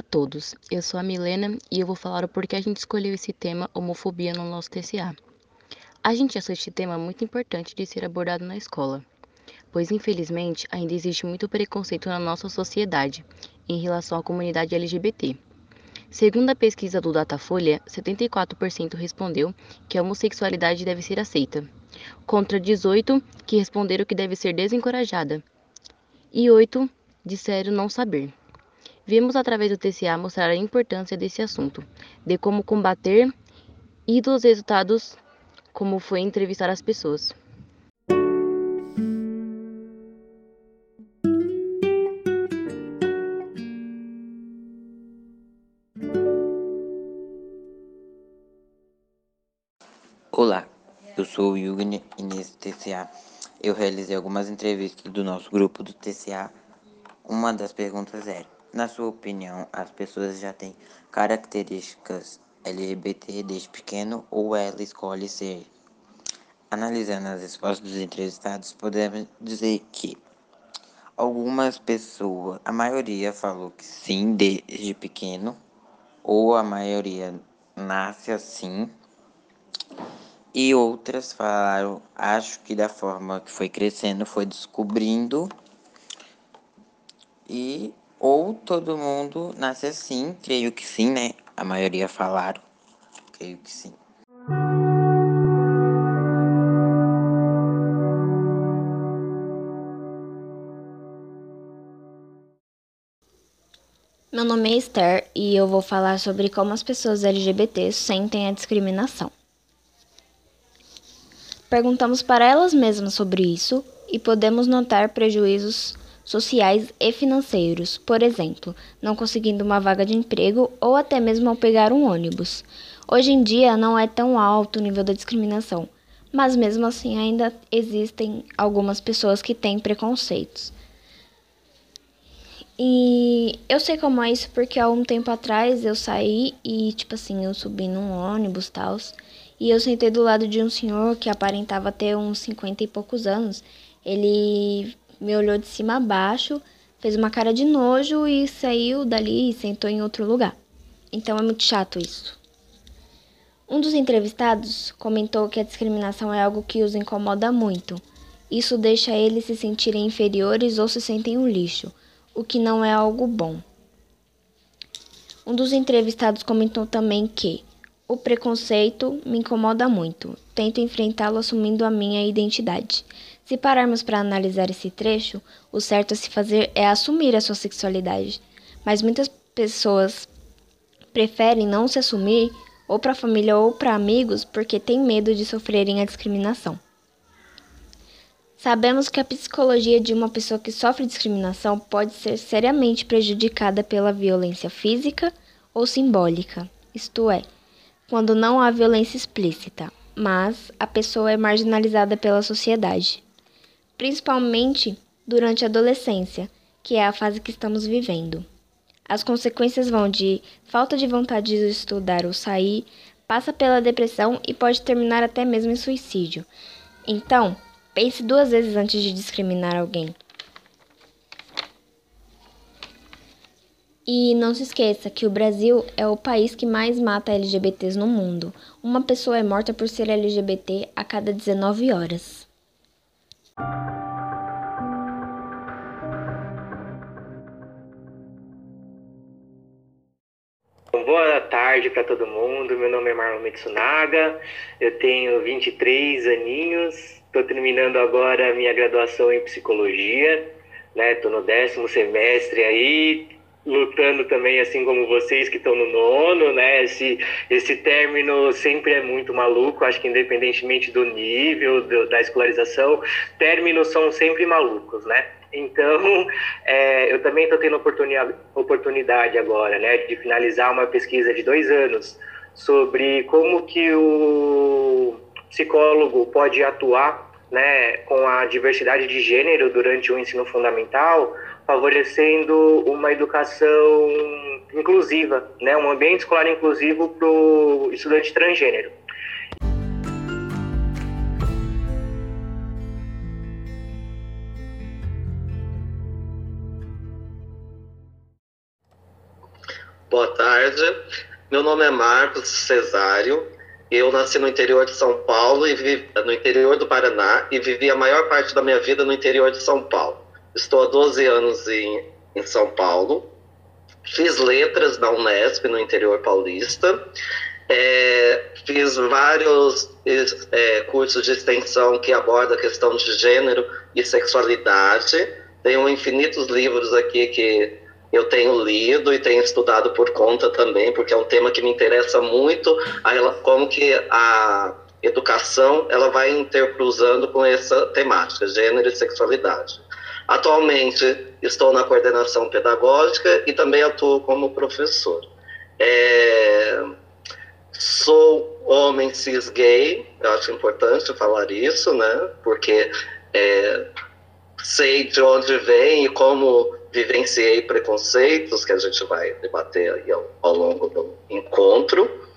a todos, eu sou a Milena e eu vou falar o porquê a gente escolheu esse tema homofobia no nosso TCA. A gente achou este tema muito importante de ser abordado na escola, pois infelizmente ainda existe muito preconceito na nossa sociedade em relação à comunidade LGBT. Segundo a pesquisa do Datafolha, 74% respondeu que a homossexualidade deve ser aceita, contra 18 que responderam que deve ser desencorajada e 8 disseram não saber. Vimos através do TCA mostrar a importância desse assunto, de como combater e dos resultados, como foi entrevistar as pessoas. Olá, eu sou o Yugni e nesse TCA eu realizei algumas entrevistas do nosso grupo do TCA. Uma das perguntas era na sua opinião, as pessoas já têm características LGBT desde pequeno ou ela escolhe ser? Analisando as respostas dos entrevistados, podemos dizer que algumas pessoas, a maioria falou que sim desde pequeno, ou a maioria nasce assim, e outras falaram, acho que da forma que foi crescendo, foi descobrindo e ou todo mundo nasce assim, creio que sim, né? A maioria falaram, creio que sim. Meu nome é Esther e eu vou falar sobre como as pessoas LGBT sentem a discriminação. Perguntamos para elas mesmas sobre isso e podemos notar prejuízos sociais e financeiros, por exemplo, não conseguindo uma vaga de emprego ou até mesmo ao pegar um ônibus. Hoje em dia não é tão alto o nível da discriminação, mas mesmo assim ainda existem algumas pessoas que têm preconceitos. E eu sei como é isso porque há um tempo atrás eu saí e, tipo assim, eu subi num ônibus tal. E eu sentei do lado de um senhor que aparentava ter uns 50 e poucos anos. Ele me olhou de cima a baixo, fez uma cara de nojo e saiu dali e sentou em outro lugar. Então é muito chato isso. Um dos entrevistados comentou que a discriminação é algo que os incomoda muito. Isso deixa eles se sentirem inferiores ou se sentem um lixo, o que não é algo bom. Um dos entrevistados comentou também que o preconceito me incomoda muito. Tento enfrentá-lo assumindo a minha identidade. Se pararmos para analisar esse trecho, o certo a se fazer é assumir a sua sexualidade. Mas muitas pessoas preferem não se assumir, ou para a família ou para amigos, porque têm medo de sofrerem a discriminação. Sabemos que a psicologia de uma pessoa que sofre discriminação pode ser seriamente prejudicada pela violência física ou simbólica, isto é, quando não há violência explícita, mas a pessoa é marginalizada pela sociedade principalmente durante a adolescência, que é a fase que estamos vivendo. As consequências vão de falta de vontade de estudar ou sair, passa pela depressão e pode terminar até mesmo em suicídio. Então, pense duas vezes antes de discriminar alguém. E não se esqueça que o Brasil é o país que mais mata LGBTs no mundo. Uma pessoa é morta por ser LGBT a cada 19 horas. Boa tarde para todo mundo. Meu nome é Marlon Mitsunaga. Eu tenho 23 aninhos. Estou terminando agora a minha graduação em psicologia. Estou né? no décimo semestre aí, lutando também, assim como vocês que estão no nono, né? Esse, esse término sempre é muito maluco, acho que independentemente do nível do, da escolarização, términos são sempre malucos, né? Então, é, eu também estou tendo oportunidade, oportunidade agora, né, de finalizar uma pesquisa de dois anos sobre como que o psicólogo pode atuar, né, com a diversidade de gênero durante o ensino fundamental, favorecendo uma educação inclusiva, né, um ambiente escolar inclusivo para o estudante transgênero. Boa tarde. Meu nome é Marcos Cesário. Eu nasci no interior de São Paulo e vivi, no interior do Paraná e vivi a maior parte da minha vida no interior de São Paulo. Estou há 12 anos em, em São Paulo. Fiz letras na Unesp no interior paulista. É, fiz vários é, cursos de extensão que abordam a questão de gênero e sexualidade. Tenho infinitos livros aqui que eu tenho lido e tenho estudado por conta também, porque é um tema que me interessa muito, como que a educação ela vai intercruzando com essa temática, gênero e sexualidade. Atualmente estou na coordenação pedagógica e também atuo como professor. É... Sou homem cis gay, eu acho importante falar isso, né? Porque é... sei de onde vem e como vivenciei preconceitos que a gente vai debater ao, ao longo do encontro.